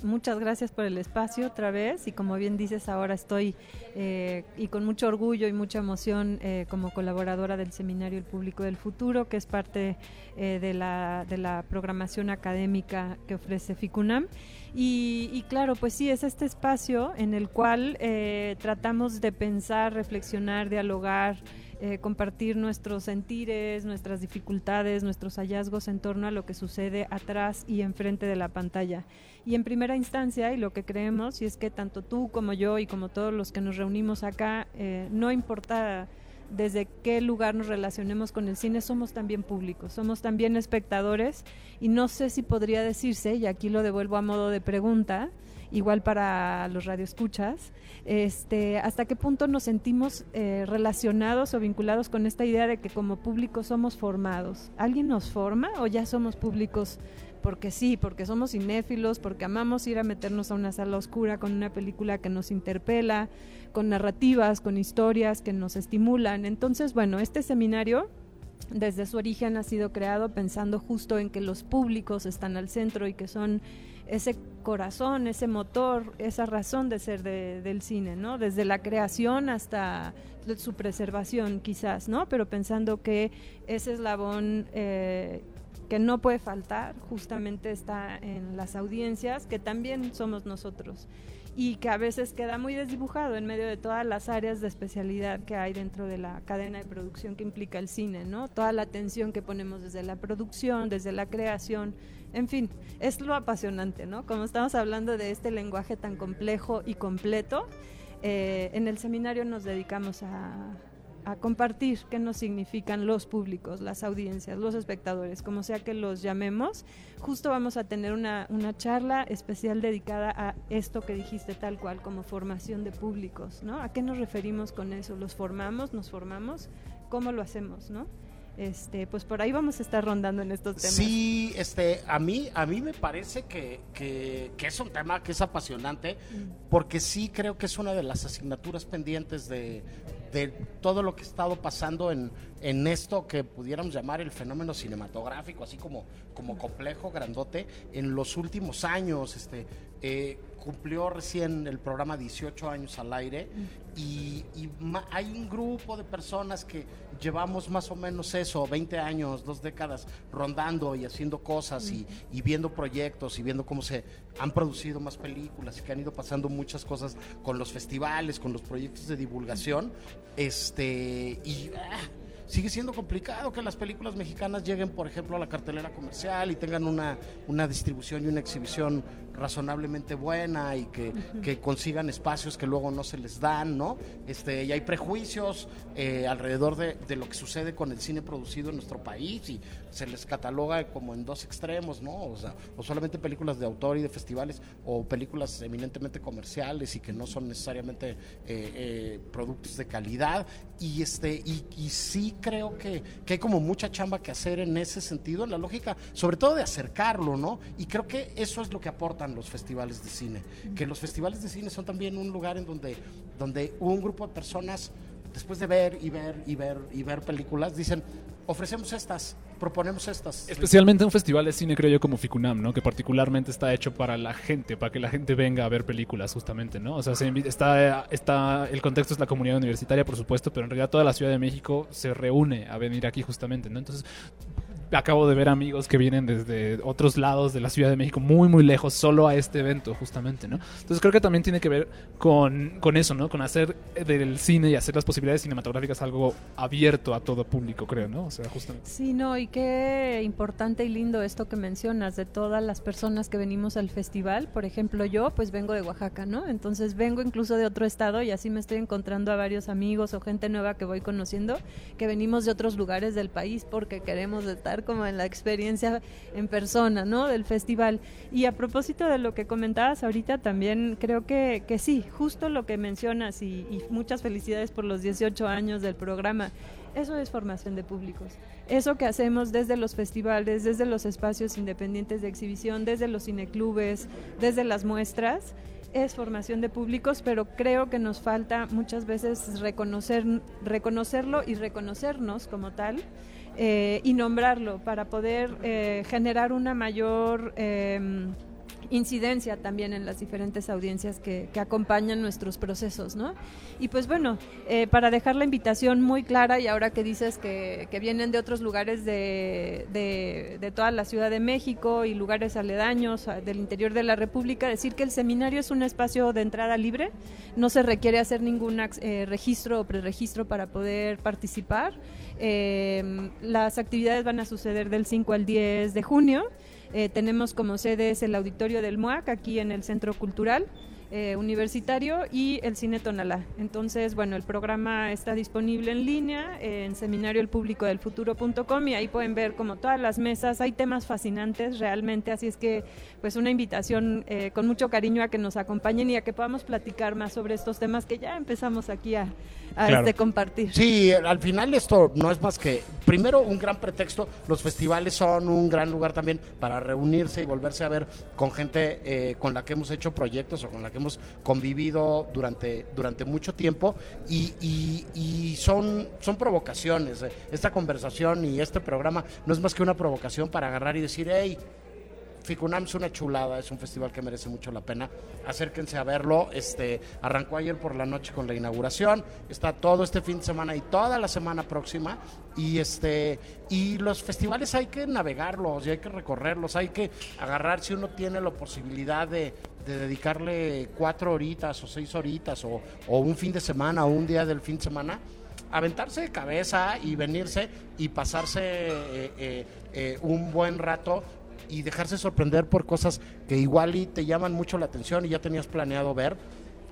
muchas gracias por el espacio otra vez y como bien dices, ahora estoy eh, y con mucho orgullo y mucha emoción eh, como colaboradora del Seminario El Público del Futuro, que es parte eh, de, la, de la programación académica que ofrece FICUNAM. Y, claro, pues sí, es este espacio en el cual eh, tratamos de pensar, reflexionar, dialogar, eh, compartir nuestros sentires, nuestras dificultades, nuestros hallazgos en torno a lo que sucede atrás y enfrente de la pantalla. Y en primera instancia, y lo que creemos, y es que tanto tú como yo y como todos los que nos reunimos acá, eh, no importa desde qué lugar nos relacionemos con el cine, somos también públicos, somos también espectadores y no sé si podría decirse, y aquí lo devuelvo a modo de pregunta, igual para los radioescuchas, este, hasta qué punto nos sentimos eh, relacionados o vinculados con esta idea de que como público somos formados. ¿Alguien nos forma o ya somos públicos porque sí, porque somos cinéfilos, porque amamos ir a meternos a una sala oscura con una película que nos interpela, con narrativas, con historias que nos estimulan. Entonces, bueno, este seminario desde su origen ha sido creado pensando justo en que los públicos están al centro y que son ese corazón, ese motor, esa razón de ser del cine, ¿no? Desde la creación hasta su preservación, quizás, ¿no? Pero pensando que ese eslabón eh, que no puede faltar justamente está en las audiencias, que también somos nosotros y que a veces queda muy desdibujado en medio de todas las áreas de especialidad que hay dentro de la cadena de producción que implica el cine, ¿no? Toda la atención que ponemos desde la producción, desde la creación, en fin, es lo apasionante, ¿no? Como estamos hablando de este lenguaje tan complejo y completo, eh, en el seminario nos dedicamos a, a compartir qué nos significan los públicos, las audiencias, los espectadores, como sea que los llamemos. Justo vamos a tener una, una charla especial dedicada a esto que dijiste tal cual, como formación de públicos, ¿no? ¿A qué nos referimos con eso? ¿Los formamos? ¿Nos formamos? ¿Cómo lo hacemos, no? Este, pues por ahí vamos a estar rondando en estos temas. Sí, este, a mí, a mí me parece que, que, que es un tema que es apasionante, mm. porque sí creo que es una de las asignaturas pendientes de, de todo lo que ha estado pasando en, en esto que pudiéramos llamar el fenómeno cinematográfico, así como, como complejo, grandote, en los últimos años. Este, eh, cumplió recién el programa 18 años al aire y, hay un grupo de personas que llevamos más o menos eso, 20 años, dos décadas, rondando y haciendo cosas y, viendo proyectos y viendo cómo se han producido más películas y que han ido pasando muchas cosas con los festivales, con los proyectos de divulgación. Este, y. Ah, sigue siendo complicado que las películas mexicanas lleguen, por ejemplo, a la cartelera comercial y tengan una, una distribución y una exhibición razonablemente buena y que, que, consigan espacios que luego no se les dan, ¿no? Este, y hay prejuicios eh, alrededor de, de, lo que sucede con el cine producido en nuestro país y se les cataloga como en dos extremos, ¿no? O sea, o solamente películas de autor y de festivales o películas eminentemente comerciales y que no son necesariamente eh, eh, productos de calidad y este y, y sí creo que, que hay como mucha chamba que hacer en ese sentido, en la lógica, sobre todo de acercarlo, ¿no? Y creo que eso es lo que aporta los festivales de cine, que los festivales de cine son también un lugar en donde, donde un grupo de personas, después de ver y ver y ver y ver películas, dicen, ofrecemos estas, proponemos estas. Especialmente un festival de cine, creo yo, como Ficunam, ¿no? Que particularmente está hecho para la gente, para que la gente venga a ver películas, justamente, ¿no? O sea, está, está, el contexto es la comunidad universitaria, por supuesto, pero en realidad toda la Ciudad de México se reúne a venir aquí, justamente, ¿no? Entonces, acabo de ver amigos que vienen desde otros lados de la Ciudad de México, muy, muy lejos, solo a este evento, justamente, ¿no? Entonces creo que también tiene que ver con, con eso, ¿no? Con hacer del cine y hacer las posibilidades cinematográficas algo abierto a todo público, creo, ¿no? O sea, justamente. Sí, no, y qué importante y lindo esto que mencionas de todas las personas que venimos al festival. Por ejemplo, yo pues vengo de Oaxaca, ¿no? Entonces vengo incluso de otro estado y así me estoy encontrando a varios amigos o gente nueva que voy conociendo que venimos de otros lugares del país porque queremos estar como en la experiencia en persona, ¿no? Del festival. Y a propósito de lo que comentabas ahorita, también creo que, que sí, justo lo que mencionas y, y muchas felicidades por los 18 años del programa. Eso es formación de públicos. Eso que hacemos desde los festivales, desde los espacios independientes de exhibición, desde los cineclubes, desde las muestras, es formación de públicos, pero creo que nos falta muchas veces reconocer, reconocerlo y reconocernos como tal eh, y nombrarlo para poder eh, generar una mayor em, incidencia también en las diferentes audiencias que, acompañan nuestros procesos, ¿no? Y pues bueno, eh, para dejar la invitación muy clara y ahora que dices que, vienen de otros lugares de, de, toda la Ciudad de México y lugares aledaños del interior de la República, decir que el seminario es un espacio de entrada libre, no se requiere hacer ningún eh, registro o preregistro para poder participar. Eh, las actividades van a suceder del 5 al 10 de junio. Eh, tenemos como sedes el auditorio del MUAC aquí en el Centro Cultural. Eh, universitario y el Cine Tonalá. Entonces, bueno, el programa está disponible en línea en seminarioelpublicodelfuturo.com y ahí pueden ver como todas las mesas, hay temas fascinantes realmente, así es que pues una invitación eh, con mucho cariño a que nos acompañen y a que podamos platicar más sobre estos temas que ya empezamos aquí a, a Claro. este, compartir. Sí, al final esto no es más que, primero, un gran pretexto. Los festivales son un gran lugar también para reunirse y volverse a ver con gente eh, con la que hemos hecho proyectos o con la que hemos convivido durante, durante mucho tiempo. Y, y- son, son provocaciones. Esta conversación y este programa no es más que una provocación para agarrar y decir, hey, Ficunam es una chulada, es un festival que merece mucho la pena. Acérquense a verlo. Este arrancó ayer por la noche con la inauguración. Está todo este fin de semana y toda la semana próxima. Y este y los festivales hay que navegarlos y hay que recorrerlos. Hay que agarrar si uno tiene la posibilidad de, de dedicarle cuatro horitas o seis horitas o, o un fin de semana o un día del fin de semana aventarse de cabeza y venirse y pasarse eh, eh, eh, un buen rato y dejarse sorprender por cosas que igual y te llaman mucho la atención y ya tenías planeado ver,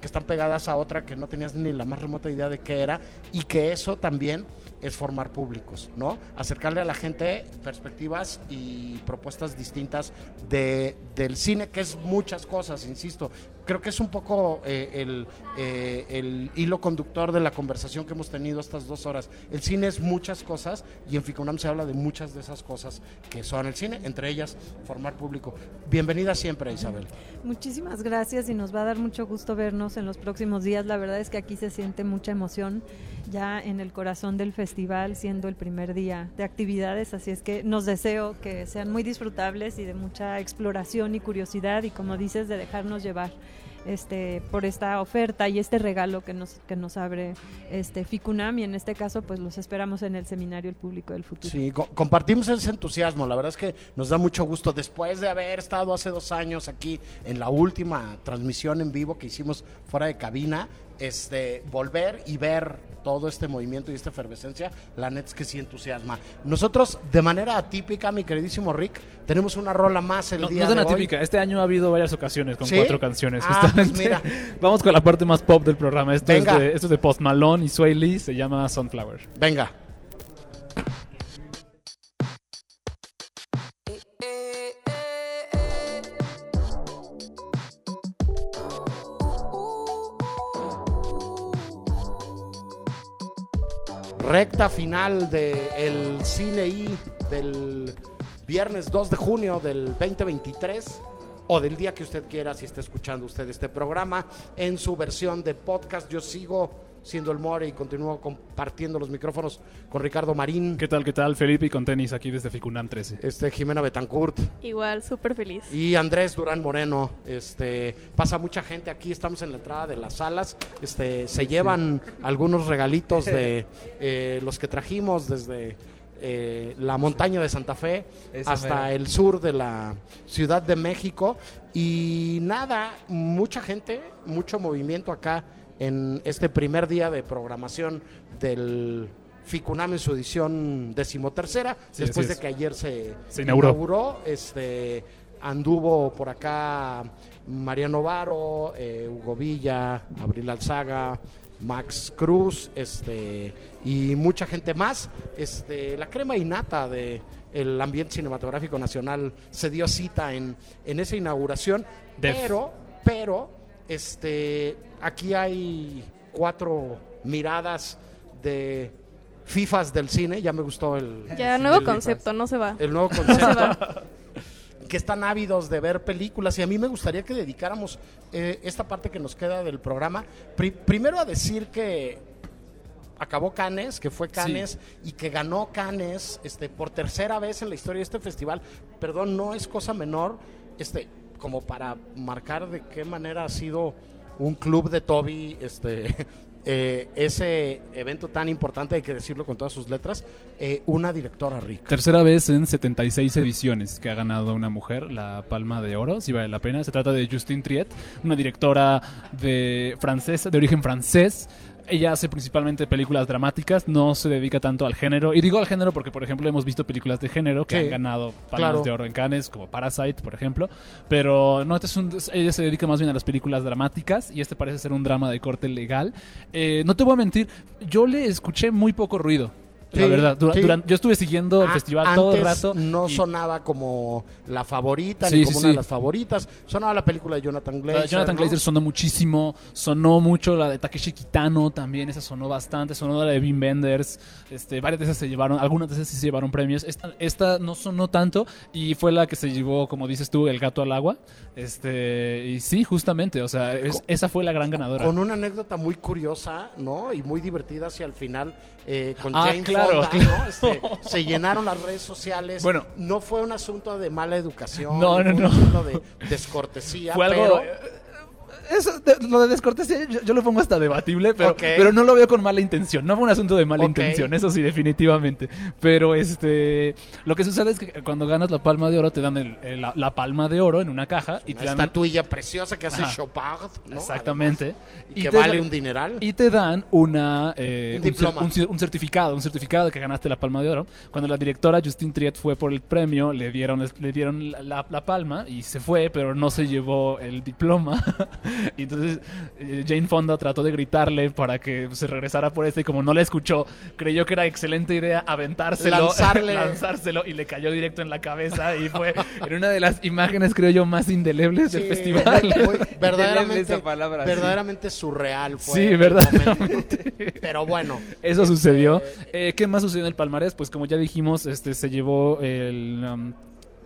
que están pegadas a otra que no tenías ni la más remota idea de qué era y que eso también es formar públicos, ¿no? Acercarle a la gente perspectivas y propuestas distintas de, del cine, que es muchas cosas, insisto. Creo que es un poco eh, el, eh, el hilo conductor de la conversación que hemos tenido estas dos horas. El cine es muchas cosas y en Ficunam se habla de muchas de esas cosas que son el cine, entre ellas formar público. Bienvenida siempre, Isabel. Muchísimas gracias y nos va a dar mucho gusto vernos en los próximos días. La verdad es que aquí se siente mucha emoción ya en el corazón del festival, siendo el primer día de actividades, así es que nos deseo que sean muy disfrutables y de mucha exploración y curiosidad y como dices, de dejarnos llevar este por esta oferta y este regalo que nos que nos abre este Ficunam y en este caso pues los esperamos en el seminario El Público del Futuro. Sí, co- compartimos ese entusiasmo. La verdad es que nos da mucho gusto. Después de haber estado hace dos años aquí en la última transmisión en vivo que hicimos fuera de cabina, este, volver y ver todo este movimiento y esta efervescencia, la neta es que sí entusiasma. Nosotros, de manera atípica, mi queridísimo Rick, tenemos una rola más el No, día no es de hoy. típica. Este año ha habido varias ocasiones con ¿Sí? cuatro canciones. Ah, justamente. pues mira. *laughs* Vamos con la parte más pop del programa. Esto, es de, esto es de Post Malone y Sway Lee. Se llama Sunflower. Venga. Recta final del Cine I del viernes 2 de junio del 2023 o del día que usted quiera si está escuchando usted este programa en su versión de podcast. Yo sigo siendo el More y continúo compartiendo los micrófonos con Ricardo Marín, ¿Qué tal, qué tal? Felipe y con tenis aquí desde Ficunam 13. este Jimena Betancourt Igual, súper feliz. y Andrés Durán Moreno. Este pasa mucha gente aquí, estamos en la entrada de las salas. Este se llevan *laughs* algunos regalitos de eh, los que trajimos desde eh, la montaña de Santa Fe Esa hasta mera. el sur de la Ciudad de México y nada, mucha gente, mucho movimiento acá en este primer día de programación del Ficunam en su edición decimotercera, Sí, después de que ayer se, Se inauguró. inauguró, este anduvo por acá Mariano Varo, eh, Hugo Villa, Abril Alzaga, Max Cruz, este y mucha gente más. Este, la crema innata de el ambiente cinematográfico nacional se dio cita en, en esa inauguración, Def. pero, pero, este, aquí hay cuatro miradas de FIFAs del cine, ya me gustó el, Ya, nuevo el- concepto, no se va. el nuevo *laughs* concepto. que están ávidos de ver películas y a mí me gustaría que dedicáramos eh, esta parte que nos queda del programa pri- primero a decir que acabó Cannes, que fue Cannes y que ganó Cannes este, por tercera vez en la historia de este festival. Perdón, no es cosa menor, este, como para marcar de qué manera ha sido un club de Toby, este, *laughs* eh, ese evento tan importante, hay que decirlo con todas sus letras, eh, una directora rica. Tercera vez en 76 ediciones que ha ganado una mujer la Palma de Oro, si vale la pena. Se trata de Justine Triet, una directora de francesa, de origen francés. Ella hace principalmente películas dramáticas, no se dedica tanto al género. Y digo al género porque, por ejemplo, hemos visto películas de género que Sí, han ganado palmas claro. de oro en Cannes, como Parasite, por ejemplo. Pero no, este es un- ella se dedica más bien a las películas dramáticas y este parece ser un drama de corte legal. Eh, no te voy a mentir, yo le escuché muy poco ruido. La verdad, Dura- sí. duran- yo estuve siguiendo el Ah, festival todo el rato. No y- sonaba como la favorita Sí, ni como una de las favoritas. Sonaba la película de Jonathan La Glazer. de Jonathan ¿no? Glazer sonó muchísimo, sonó mucho la de Takeshi Kitano también, esa sonó bastante, sonó la de Wim Wenders, este, varias de esas se llevaron, algunas de esas sí se llevaron premios, esta, esta no sonó tanto y fue la que se llevó, como dices tú, el gato al agua, este, y sí, justamente, o sea, es- esa fue la gran ganadora. Con una anécdota muy curiosa, ¿no? Y muy divertida hacia el final eh, con Ah, Jane claro, Fonda, claro. ¿no? Este, se llenaron las redes sociales. Bueno. no fue un asunto de mala educación. No, no, un no. asunto de descortesía. Fue algo... pero- eh, Eso, de- lo de descortesía yo, yo lo pongo hasta debatible, pero, no lo veo con mala intención. No fue un asunto de mala intención, eso sí, definitivamente. Pero este, lo que sucede es que cuando ganas la palma de oro te dan el- el- la, la palma de oro en una caja y te dan estatuilla preciosa que hace. Chopard, ¿no? Exactamente. Además, y, Y que vale da- un dineral. Y te dan una, eh, Un diploma. un cer- un certificado, un certificado de que ganaste la Palma de Oro. Cuando la directora Justine Triet fue por el premio, le dieron, le dieron la, la- la palma y se fue, pero no se llevó el diploma. *laughs* *laughs* y entonces eh, Jane Fonda trató de gritarle para que se regresara por este y como no la escuchó, creyó que era excelente idea aventárselo, *laughs* Lanzarle. lanzárselo y le cayó directo en la cabeza y fue en una de las imágenes creo yo más indelebles del festival. muy- *laughs* verdaderamente, esa palabra, sí. verdaderamente surreal fue. Sí, verdaderamente. Pero bueno, Eso sucedió. Eh, ¿Qué más sucedió en el palmarés? Pues como ya dijimos, este se llevó el, um,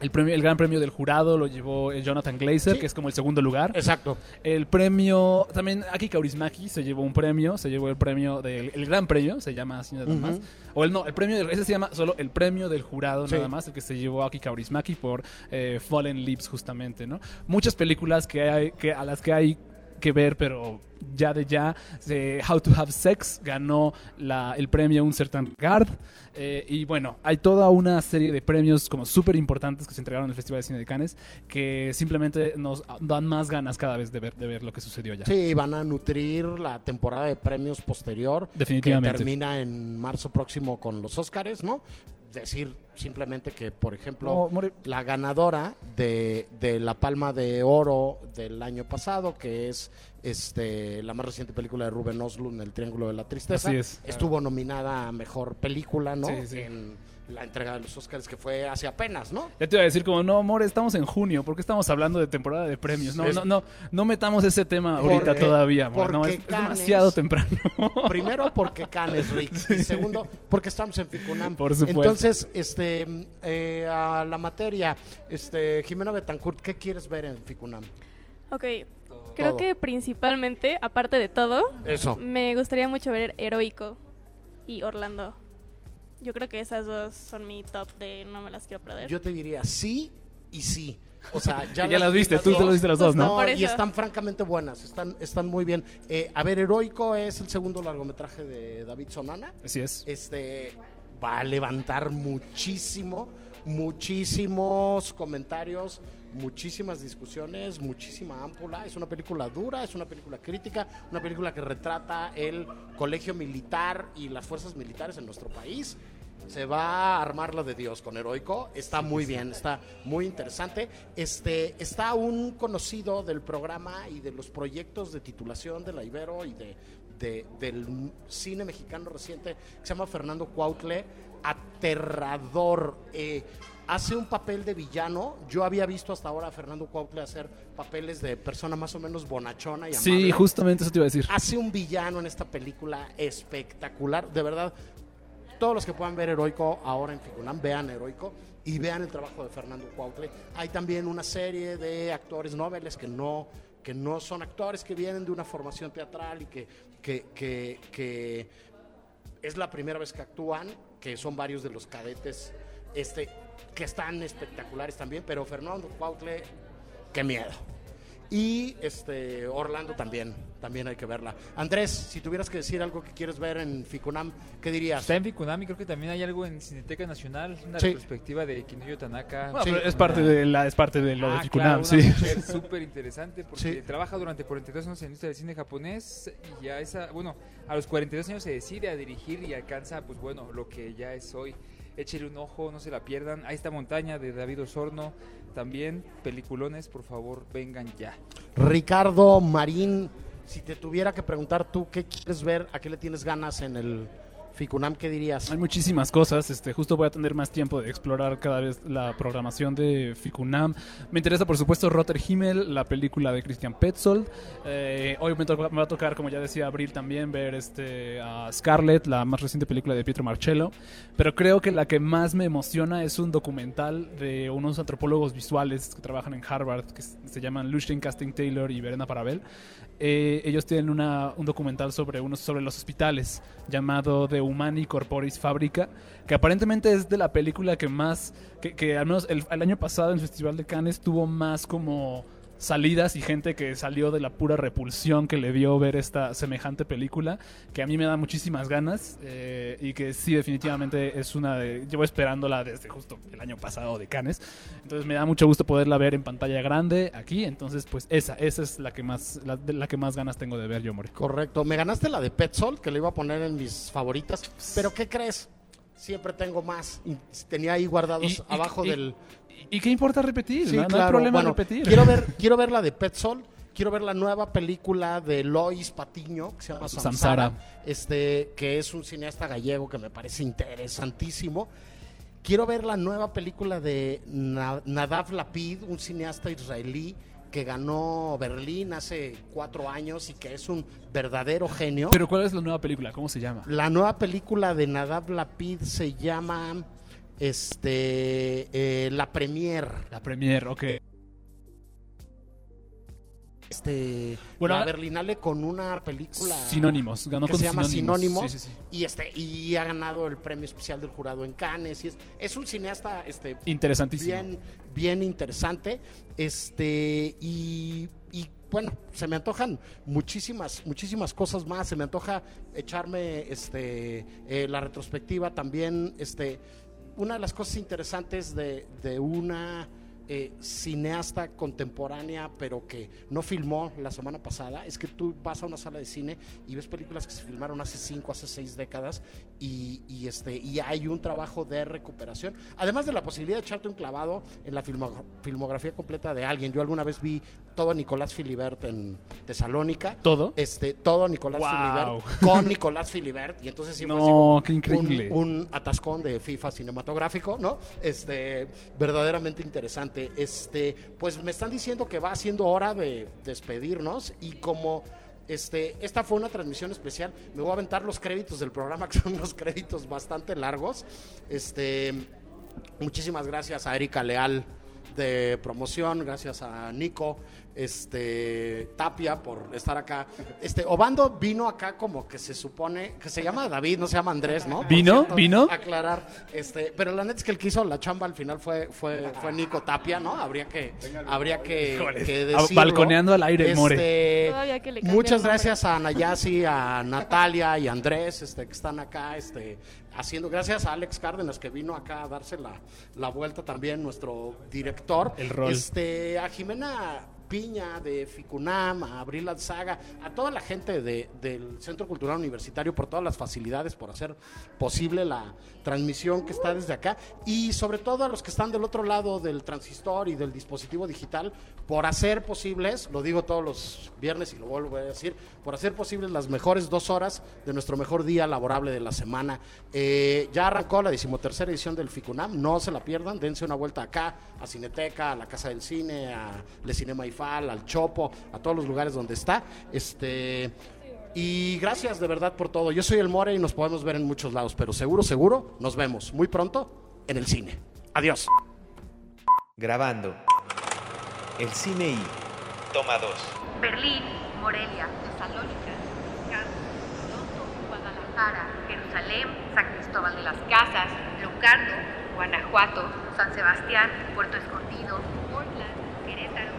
el premio, el gran premio del jurado, lo llevó el Jonathan Glazer, Sí. que es como el segundo lugar. exacto. El premio, también Aki Kaurismaki se llevó un premio, se llevó el premio del el gran premio, se llama así nada más. O el no, el premio del, ese se llama solo el premio del jurado Sí. nada más, el que se llevó Aki Kaurismaki por eh, Fallen Leaves justamente, ¿no? Muchas películas que hay que a las que hay que ver, pero ya de ya, de How to Have Sex ganó la, el premio Un Certain Guard. eh, y bueno, hay toda una serie de premios como súper importantes que se entregaron en el Festival de Cine de Cannes que simplemente nos dan más ganas cada vez de ver, de ver lo que sucedió ya. Sí, van a nutrir la temporada de premios posterior. Definitivamente. Que termina en marzo próximo con los Óscares, ¿no? Decir simplemente que, por ejemplo, No, la ganadora de, de la Palma de Oro del año pasado, que es este la más reciente película de Ruben Oslund, El Triángulo de la Tristeza, es. estuvo nominada a Mejor Película, ¿no? Sí, sí. En la entrega de los Óscares que fue hace apenas, ¿no? Ya te iba a decir como, no, amor, estamos en junio, ¿por qué estamos hablando de temporada de premios? No, Es- no, no, no metamos ese tema ahorita Porque- todavía, amor. No, porque es, demasiado temprano. *laughs* Primero porque Canes Rick y segundo porque estamos en Ficunam. Por supuesto. Entonces, este eh, a la materia, este Jimena Betancourt, ¿qué quieres ver en Ficunam? Ok, creo Todo. que principalmente, aparte de todo, Eso. me gustaría mucho ver Heroico y Orlando. Yo creo que esas dos son mi top de no me las quiero perder. Yo te diría sí y sí. O sea, *laughs* ya, las viste, tú te las viste las dos, ¿no? No, Por y están francamente buenas, están, están muy bien. Eh, a ver, Heroico es el segundo largometraje de David Sonana. Así es. este va a levantar muchísimo, muchísimos comentarios, muchísimas discusiones, muchísima ámpula. Es una película dura, es una película crítica, una película que retrata el colegio militar y las fuerzas militares en nuestro país. Se va a armar la de Dios con Heroico. Está muy bien, está muy interesante. Este, está un conocido del programa y de los proyectos de titulación de la Ibero y de, de- del cine mexicano reciente que se llama Fernando Cuautle. Aterrador. eh, hace un papel de villano. Yo había visto hasta ahora a Fernando Cuautle hacer papeles de persona más o menos bonachona y Sí, amable justamente eso te iba a decir. hace un villano en esta película espectacular. De verdad, todos los que puedan ver Heroico ahora en Ficunam, vean Heroico y vean el trabajo de Fernando Cuautle. Hay también una serie de actores noveles que no, que no son actores, que vienen de una formación teatral y que, que, que, es la primera vez que actúan, que son varios de los cadetes este, que están espectaculares también, pero Fernando Cuautle, qué miedo. Y este Orlando también, también hay que verla. Andrés, si tuvieras que decir algo que quieres ver en Ficunam, ¿qué dirías? Está en Ficunam y creo que también hay algo en Cineteca Nacional, una Sí. retrospectiva de Kinuyo Tanaka. Bueno, Sí. pero es parte de la, es parte de lo de Ah, Ficunam, claro, sí. mujer *laughs* súper interesante porque Sí. trabaja durante 42 años en la industria del cine japonés y ya esa, bueno, a los 42 años se decide a dirigir y alcanza, pues bueno, lo que ya es hoy. Échele un ojo, no se la pierdan. Ahí está Montaña de David Osorno. También peliculones, por favor, vengan ya. Ricardo Marín, si te tuviera que preguntar tú qué quieres ver, a qué le tienes ganas en el Ficunam, ¿qué dirías? Hay muchísimas cosas, este, justo voy a tener más tiempo de explorar cada vez la programación de Ficunam. Me interesa, por supuesto, Rotter Himmel, la película de Christian Petzold. Eh, hoy me, me va a tocar, como ya decía Abril, también ver este, a Scarlett, la más reciente película de Pietro Marcello. Pero creo que la que más me emociona es un documental de unos antropólogos visuales que trabajan en Harvard, que se llaman Lucien Casting Taylor y Verena Parabel. Eh, ellos tienen una- un documental sobre unos sobre los hospitales llamado The Humani Corporis Fabrica, que aparentemente es de la película que más, que, que al menos el, el año pasado en el Festival de Cannes tuvo más como salidas y gente que salió de la pura repulsión que le dio ver esta semejante película, que a mí me da muchísimas ganas eh, y que sí definitivamente es una de... Llevo esperándola desde justo el año pasado de Cannes, entonces me da mucho gusto poderla ver en pantalla grande aquí, entonces pues esa, esa es la que más, la, la que más ganas tengo de ver yo, More. Correcto, me ganaste la de Petzol, que le iba a poner en mis favoritas, pero ¿qué crees? Siempre tengo más. Y tenía ahí guardados Y- abajo y- del... ¿Y qué importa repetir? Sí, no, no hay problema Bueno, en repetir. Quiero ver, quiero ver la de Petzol, quiero ver la nueva película de Lois Patiño, que se llama Samsara, Samsara. este, que es un cineasta gallego que me parece interesantísimo. Quiero ver la nueva película de Na- Nadav Lapid, un cineasta israelí que ganó Berlín hace cuatro años y que es un verdadero genio. Pero ¿cuál es la nueva película? ¿Cómo se llama? La nueva película de Nadav Lapid se llama este eh, La Premier. La Premiere, ok. Este Bueno, la Berlinale con una película Sinónimos, ganó que con se llama Sinónimos. Sinónimos Sí, sí, sí. y este y ha ganado el premio especial del jurado en Cannes y es, es un cineasta este Interesantísimo. bien bien interesante este y, y, bueno se me antojan muchísimas muchísimas cosas más se me antoja echarme este eh, la retrospectiva también este una de las cosas interesantes de, de una eh, cineasta contemporánea, pero que no filmó la semana pasada, es que tú vas a una sala de cine y ves películas que se filmaron hace cinco, hace seis décadas y, y, este, y hay un trabajo de recuperación. Además de la posibilidad de echarte un clavado en la filmo- filmografía completa de alguien. Yo alguna vez vi todo Nicolás Filibert en Tesalónica. ¿Todo? Este, todo Nicolás Wow. Filibert *laughs* con Nicolás Filibert y entonces sí fue No, así como qué increíble. un- un atascón de FIFA cinematográfico, ¿no? Este, verdaderamente interesante. Este, pues me están diciendo que va siendo hora de despedirnos y como este, esta fue una transmisión especial, me voy a aventar los créditos del programa, *laughs* que son unos créditos bastante largos. Este, muchísimas gracias a Erika Leal de promoción, gracias a Nico, este Tapia por estar acá. Este Obando vino acá como que se supone que se llama David, no se llama Andrés, ¿no? ¿Vino? ¿Vino? Aclarar, este, pero la neta es que el que hizo la chamba al final fue fue fue Nico Tapia, ¿no? Habría que habría que, que decirlo. balconeando al aire, More. Este, Todavía que le cambie muchas gracias a Nayasi, a Natalia y a Andrés, este, que están acá, este, haciendo, gracias a Alex Cárdenas que vino acá a darse la, la vuelta también, nuestro director. El rol. Este, a Jimena Piña de Ficunam, a Abril Alzaga, a toda la gente de- del Centro Cultural Universitario por todas las facilidades, por hacer posible la transmisión que está desde acá y sobre todo a los que están del otro lado del transistor y del dispositivo digital por hacer posibles, lo digo todos los viernes y lo vuelvo a decir, por hacer posibles las mejores dos horas de nuestro mejor día laborable de la semana. Eh, ya arrancó la decimotercera edición del FICUNAM, no se la pierdan, dense una vuelta acá, a Cineteca, a la Casa del Cine, a Le Cinema Ifal, al Chopo, a todos los lugares donde está. Este, y gracias de verdad por todo. Yo soy el More y nos podemos ver en muchos lados, pero seguro, seguro, nos vemos muy pronto en el cine. Adiós. Grabando. El cine y... Toma 2. Berlín, Morelia, Tesalónica, Toronto, Guadalajara, Jerusalén, San Cristóbal de las Casas, Locarno, Guanajuato, San Sebastián, Puerto Escondido, Portland, Querétaro,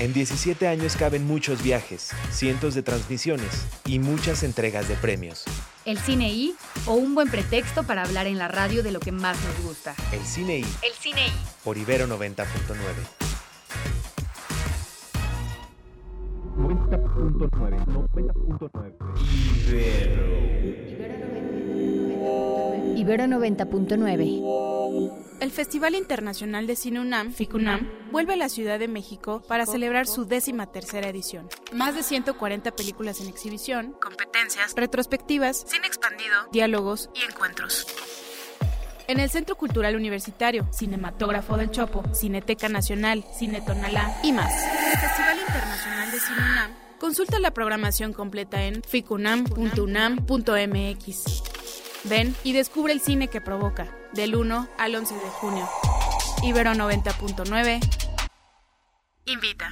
En 17 años caben muchos viajes, cientos de transmisiones y muchas entregas de premios. El cine I o un buen pretexto para hablar en la radio de lo que más nos gusta. El Cine I El cine I. por Ibero 90.9. 90.9. 90.9. Ibero 90.9. El Festival Internacional de Cine UNAM, FICUNAM, vuelve a la Ciudad de México para celebrar su décima tercera edición. Más de 140 películas en exhibición, competencias, retrospectivas, cine expandido, diálogos y encuentros. En el Centro Cultural Universitario, Cinematógrafo del Chopo, Cineteca Nacional, Cine Tonalá y más. El Festival Internacional de Cine UNAM consulta la programación completa en ficunam.unam.mx. Ven y descubre el cine que provoca, del 1 al 11 de junio. Ibero 90.9 invita.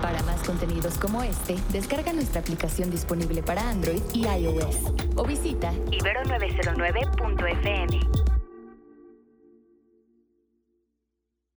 Para más contenidos como este, descarga nuestra aplicación disponible para Android y iOS o visita ibero909.fm.